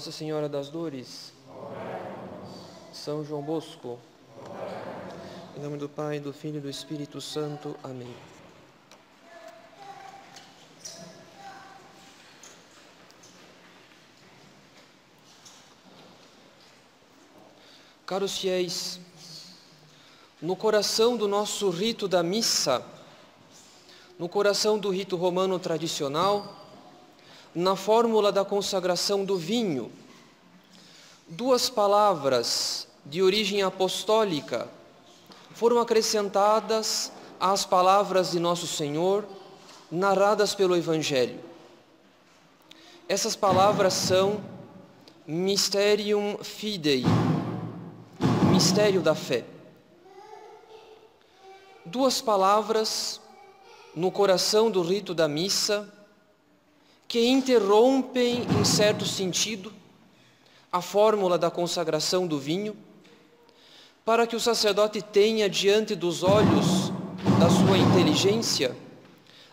Nossa Senhora das Dores. São João Bosco. Em nome do Pai, do Filho e do Espírito Santo. Amém. Caros fiéis, no coração do nosso rito da missa, no coração do rito romano tradicional, na fórmula da consagração do vinho, duas palavras de origem apostólica foram acrescentadas às palavras de Nosso Senhor, narradas pelo Evangelho. Essas palavras são Mysterium Fidei, mistério da fé. Duas palavras no coração do rito da missa que interrompem, em certo sentido, a fórmula da consagração do vinho, para que o sacerdote tenha diante dos olhos da sua inteligência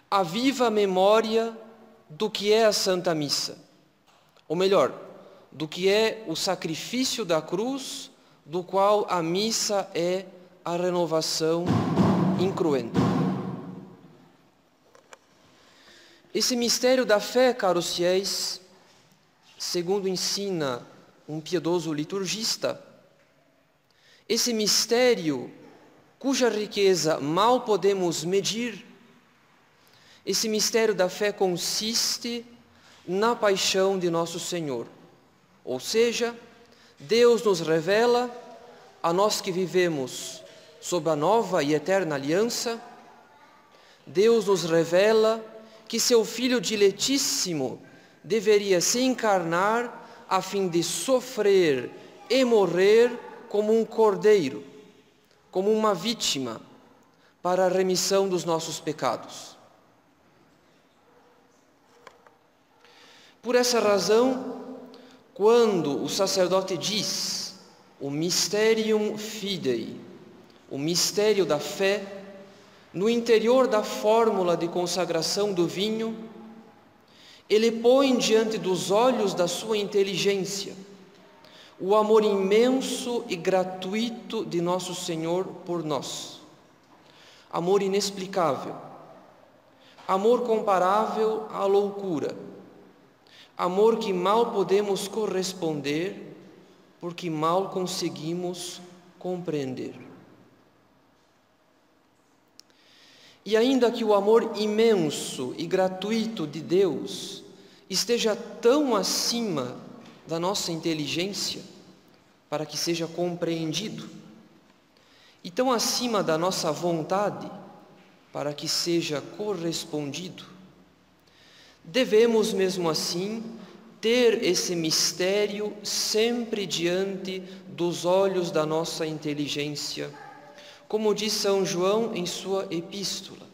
a viva memória do que é a Santa Missa, ou melhor, do que é o sacrifício da cruz do qual a missa é a renovação incruenta. Esse mistério da fé, caros fiéis, segundo ensina um piedoso liturgista, esse mistério cuja riqueza mal podemos medir, esse mistério da fé consiste na paixão de nosso Senhor, ou seja, Deus nos revela, a nós que vivemos sob a nova e eterna aliança, Deus nos revela que seu Filho diletíssimo deveria se encarnar a fim de sofrer e morrer como um cordeiro, como uma vítima para a remissão dos nossos pecados. Por essa razão, quando o sacerdote diz o mysterium fidei, o mistério da fé, no interior da fórmula de consagração do vinho, ele põe diante dos olhos da sua inteligência o amor imenso e gratuito de nosso Senhor por nós. Amor inexplicável, amor comparável à loucura Amor que mal podemos corresponder, porque mal conseguimos compreender. E ainda que o amor imenso e gratuito de Deus esteja tão acima da nossa inteligência para que seja compreendido, e tão acima da nossa vontade para que seja correspondido, Devemos, mesmo assim, ter esse mistério sempre diante dos olhos da nossa inteligência, como diz São João em sua epístola.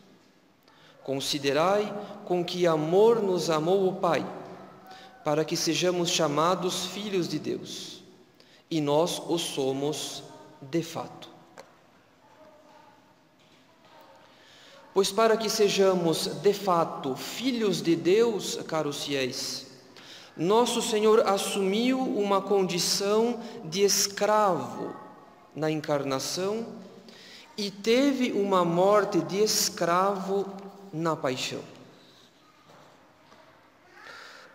Considerai com que amor nos amou o Pai, para que sejamos chamados filhos de Deus, e nós o somos de fato. Pois para que sejamos de fato filhos de Deus, caros fiéis, nosso Senhor assumiu uma condição de escravo na encarnação e teve uma morte de escravo na paixão.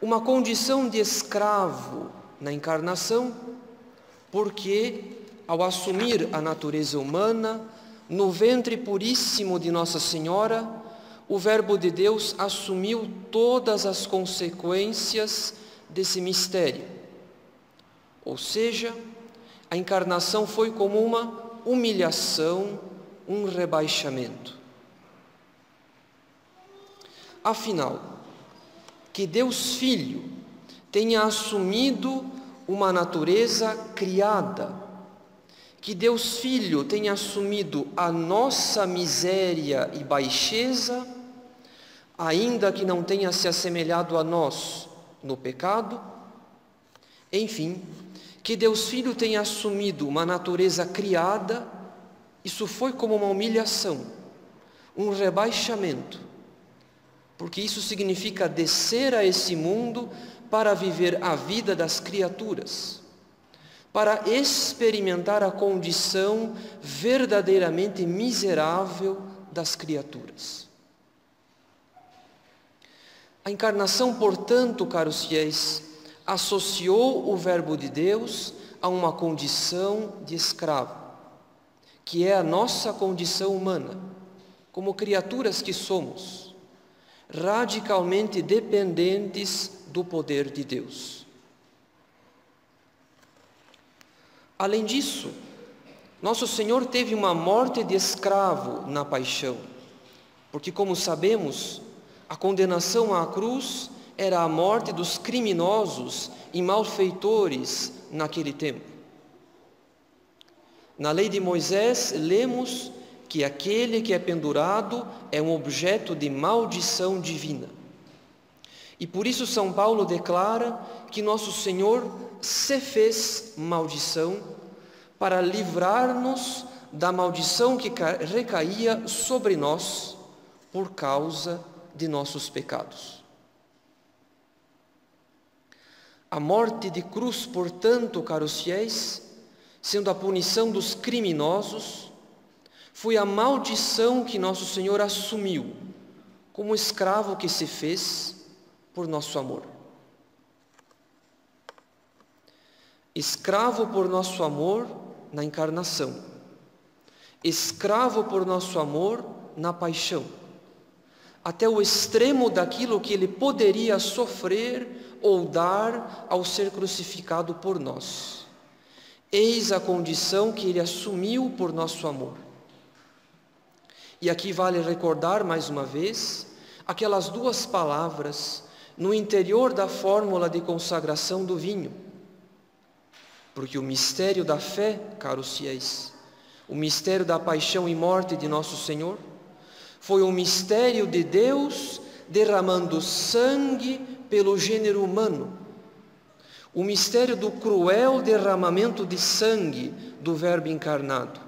Uma condição de escravo na encarnação, porque ao assumir a natureza humana, no ventre puríssimo de Nossa Senhora, o Verbo de Deus assumiu todas as consequências desse mistério. Ou seja, a encarnação foi como uma humilhação, um rebaixamento. Afinal, que Deus Filho tenha assumido uma natureza criada, que Deus Filho tenha assumido a nossa miséria e baixeza, ainda que não tenha se assemelhado a nós no pecado. Enfim, que Deus Filho tenha assumido uma natureza criada, isso foi como uma humilhação, um rebaixamento, porque isso significa descer a esse mundo para viver a vida das criaturas, para experimentar a condição verdadeiramente miserável das criaturas. A encarnação, portanto, caros fiéis, associou o Verbo de Deus a uma condição de escravo, que é a nossa condição humana, como criaturas que somos, radicalmente dependentes do poder de Deus. Além disso, nosso Senhor teve uma morte de escravo na paixão, porque, como sabemos, a condenação à cruz era a morte dos criminosos e malfeitores naquele tempo. Na lei de Moisés, lemos que aquele que é pendurado é um objeto de maldição divina. E por isso São Paulo declara que nosso Senhor se fez maldição para livrar-nos da maldição que recaía sobre nós por causa de nossos pecados. A morte de cruz, portanto, caros fiéis, sendo a punição dos criminosos, foi a maldição que nosso Senhor assumiu como escravo que se fez por nosso amor. Escravo por nosso amor na encarnação, escravo por nosso amor na paixão, até o extremo daquilo que ele poderia sofrer ou dar ao ser crucificado por nós. Eis a condição que ele assumiu por nosso amor. E aqui vale recordar mais uma vez aquelas duas palavras no interior da fórmula de consagração do vinho. Porque o mistério da fé, caros fiéis, o mistério da paixão e morte de nosso Senhor, foi o mistério de Deus derramando sangue pelo gênero humano. O mistério do cruel derramamento de sangue do Verbo encarnado.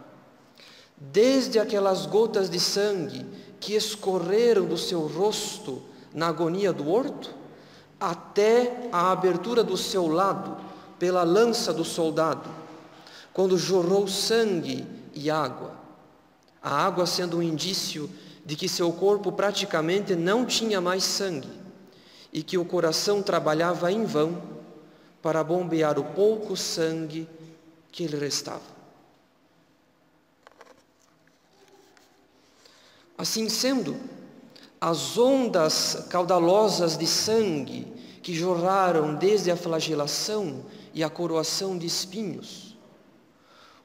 Desde aquelas gotas de sangue que escorreram do seu rosto na agonia do horto, até a abertura do seu lado pela lança do soldado, quando jorrou sangue e água. A água sendo um indício de que seu corpo praticamente não tinha mais sangue e que o coração trabalhava em vão para bombear o pouco sangue que lhe restava. Assim sendo, as ondas caudalosas de sangue que jorraram desde a flagelação e a coroação de espinhos.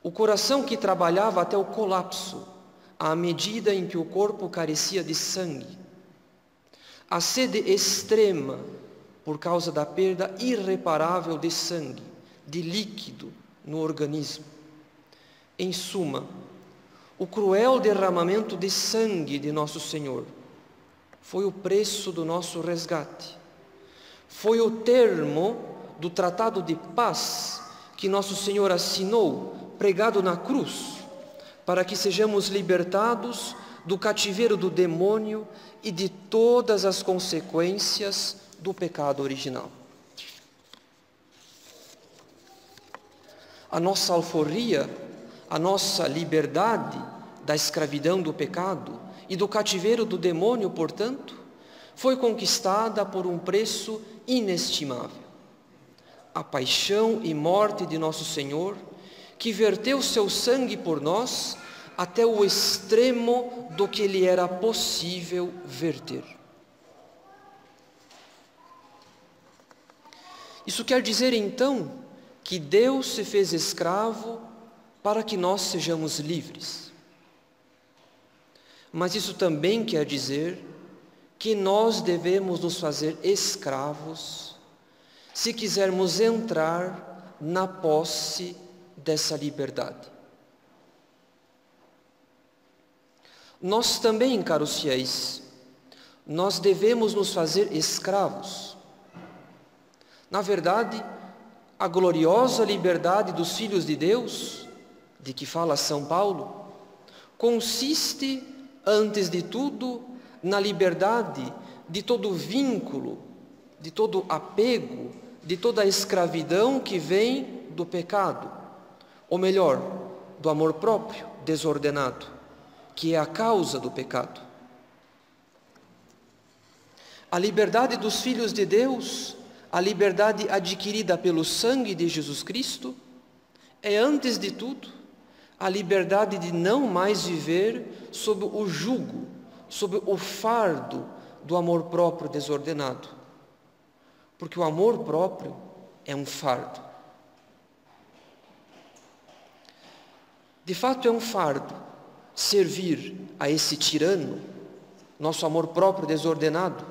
O coração que trabalhava até o colapso, à medida em que o corpo carecia de sangue. A sede extrema, por causa da perda irreparável de sangue, de líquido no organismo. Em suma, o cruel derramamento de sangue de nosso Senhor foi o preço do nosso resgate. Foi o termo do tratado de paz que nosso Senhor assinou, pregado na cruz, para que sejamos libertados do cativeiro do demônio e de todas as consequências do pecado original. A nossa alforria, a nossa liberdade da escravidão do pecado, e do cativeiro do demônio, portanto, foi conquistada por um preço inestimável. A paixão e morte de nosso Senhor, que verteu seu sangue por nós até o extremo do que lhe era possível verter. Isso quer dizer então que Deus se fez escravo para que nós sejamos livres. Mas isso também quer dizer que nós devemos nos fazer escravos se quisermos entrar na posse dessa liberdade. Nós também, caros fiéis, nós devemos nos fazer escravos. Na verdade, a gloriosa liberdade dos filhos de Deus, de que fala São Paulo, consiste antes de tudo, na liberdade de todo vínculo, de todo apego, de toda escravidão que vem do pecado, ou melhor, do amor próprio desordenado, que é a causa do pecado. A liberdade dos filhos de Deus, a liberdade adquirida pelo sangue de Jesus Cristo, é antes de tudo a liberdade de não mais viver sob o jugo, sob o fardo do amor próprio desordenado. Porque o amor próprio é um fardo. De fato, é um fardo servir a esse tirano, nosso amor próprio desordenado,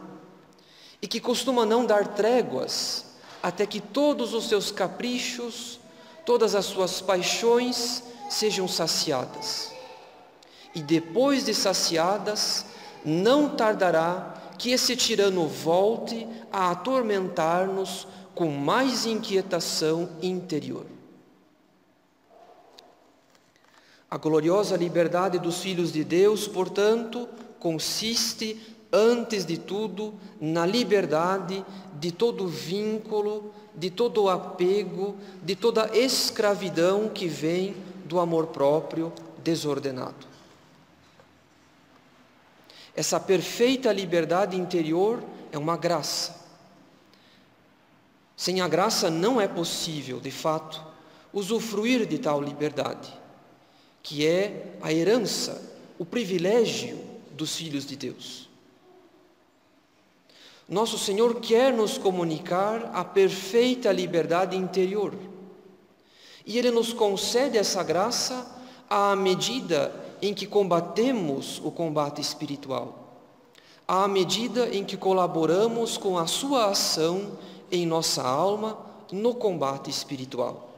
e que costuma não dar tréguas até que todos os seus caprichos, todas as suas paixões sejam saciadas. E depois de saciadas, não tardará que esse tirano volte a atormentar-nos com mais inquietação interior. A gloriosa liberdade dos filhos de Deus, portanto, consiste, antes de tudo, na liberdade de todo vínculo, de todo apego, de toda escravidão que vem do amor próprio desordenado. Essa perfeita liberdade interior é uma graça. Sem a graça não é possível, de fato, usufruir de tal liberdade, que é a herança, o privilégio dos filhos de Deus. Nosso Senhor quer nos comunicar a perfeita liberdade interior. E Ele nos concede essa graça à medida em que combatemos o combate espiritual, à medida em que colaboramos com a Sua ação em nossa alma no combate espiritual.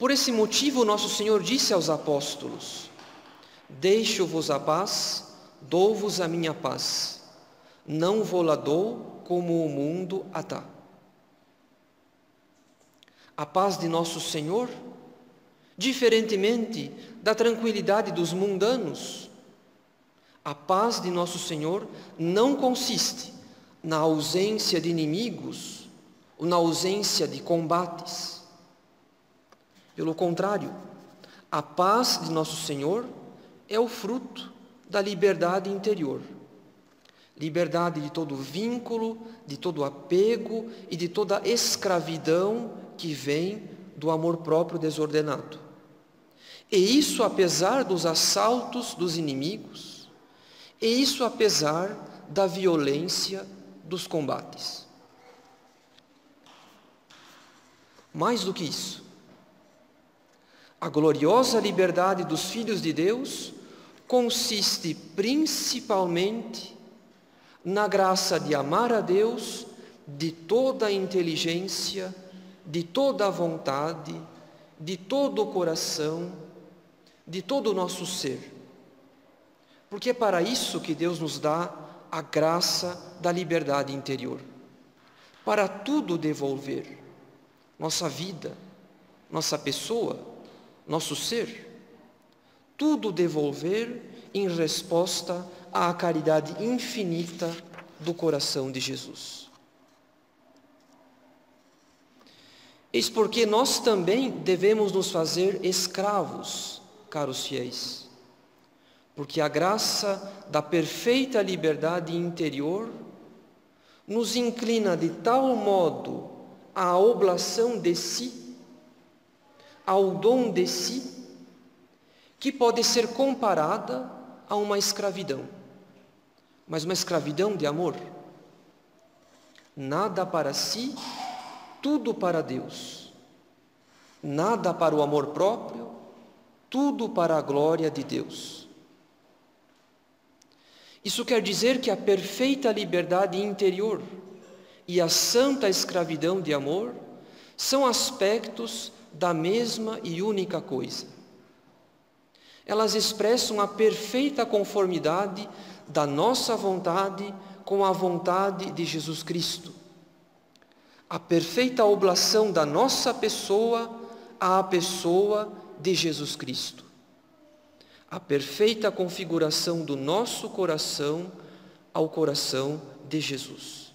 Por esse motivo, nosso Senhor disse aos apóstolos: Deixo-vos a paz, dou-vos a minha paz. Não vou-la dou como o mundo a dá. A paz de nosso Senhor diferentemente da tranquilidade dos mundanos. A paz de nosso Senhor não consiste na ausência de inimigos ou na ausência de combates. Pelo contrário, a paz de nosso Senhor é o fruto da liberdade interior. Liberdade de todo vínculo, de todo apego e de toda escravidão que vem do amor próprio desordenado. E isso apesar dos assaltos dos inimigos, e isso apesar da violência dos combates. Mais do que isso, a gloriosa liberdade dos filhos de Deus consiste principalmente na graça de amar a Deus de toda a inteligência, de toda a vontade, de todo o coração de todo o nosso ser. Porque é para isso que Deus nos dá a graça da liberdade interior. Para tudo devolver. Nossa vida, nossa pessoa, nosso ser. Tudo devolver em resposta à caridade infinita do coração de Jesus. Eis porque nós também devemos nos fazer escravos caros fiéis, porque a graça da perfeita liberdade interior nos inclina de tal modo à oblação de si, ao dom de si, que pode ser comparada a uma escravidão, mas uma escravidão de amor. Nada para si, tudo para Deus. Nada para o amor próprio, tudo para a glória de Deus. Isso quer dizer que a perfeita liberdade interior e a santa escravidão de amor são aspectos da mesma e única coisa. Elas expressam a perfeita conformidade da nossa vontade com a vontade de Jesus Cristo. A perfeita oblação da nossa pessoa à pessoa de Jesus Cristo. a perfeita configuração do nosso coração ao coração de Jesus.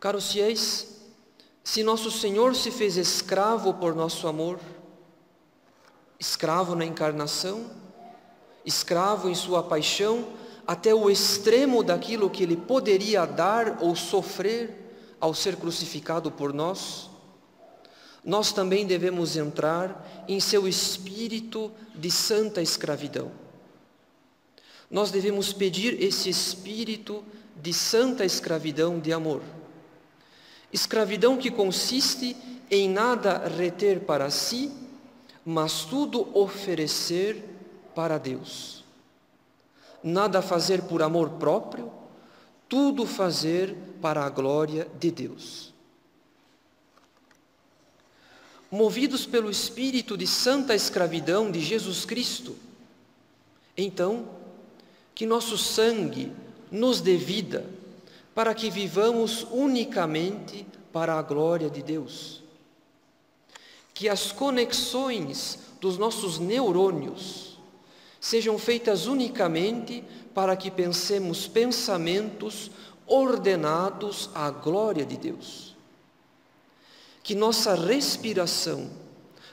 Caros fiéis, se nosso Senhor se fez escravo por nosso amor, escravo na encarnação, escravo em sua paixão, até o extremo daquilo que ele poderia dar ou sofrer ao ser crucificado por nós, nós também devemos entrar em seu espírito de santa escravidão. Nós devemos pedir esse espírito de santa escravidão de amor. Escravidão que consiste em nada reter para si, mas tudo oferecer para Deus. Nada fazer por amor próprio, tudo fazer para a glória de Deus. Movidos pelo espírito de santa escravidão de Jesus Cristo, então, que nosso sangue nos dê vida, para que vivamos unicamente para a glória de Deus. Que as conexões dos nossos neurônios sejam feitas unicamente para que pensemos pensamentos ordenados à glória de Deus. Que nossa respiração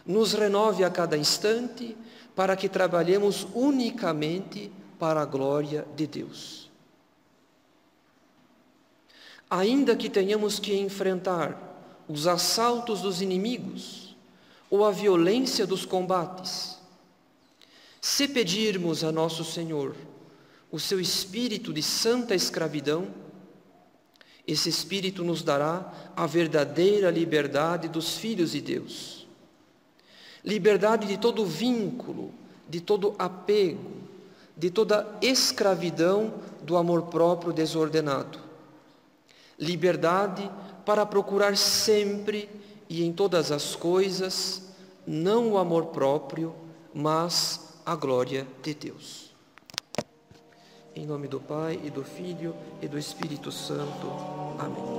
nos renove a cada instante para que trabalhemos unicamente para a glória de Deus ainda que tenhamos que enfrentar os assaltos dos inimigos ou a violência dos combates, se pedirmos a nosso Senhor o seu espírito de santa escravidão, esse espírito nos dará a verdadeira liberdade dos filhos de Deus. Liberdade de todo vínculo, de todo apego, de toda escravidão do amor próprio desordenado liberdade para procurar sempre e em todas as coisas não o amor próprio, mas a glória de Deus. Em nome do Pai e do Filho e do Espírito Santo. Amém.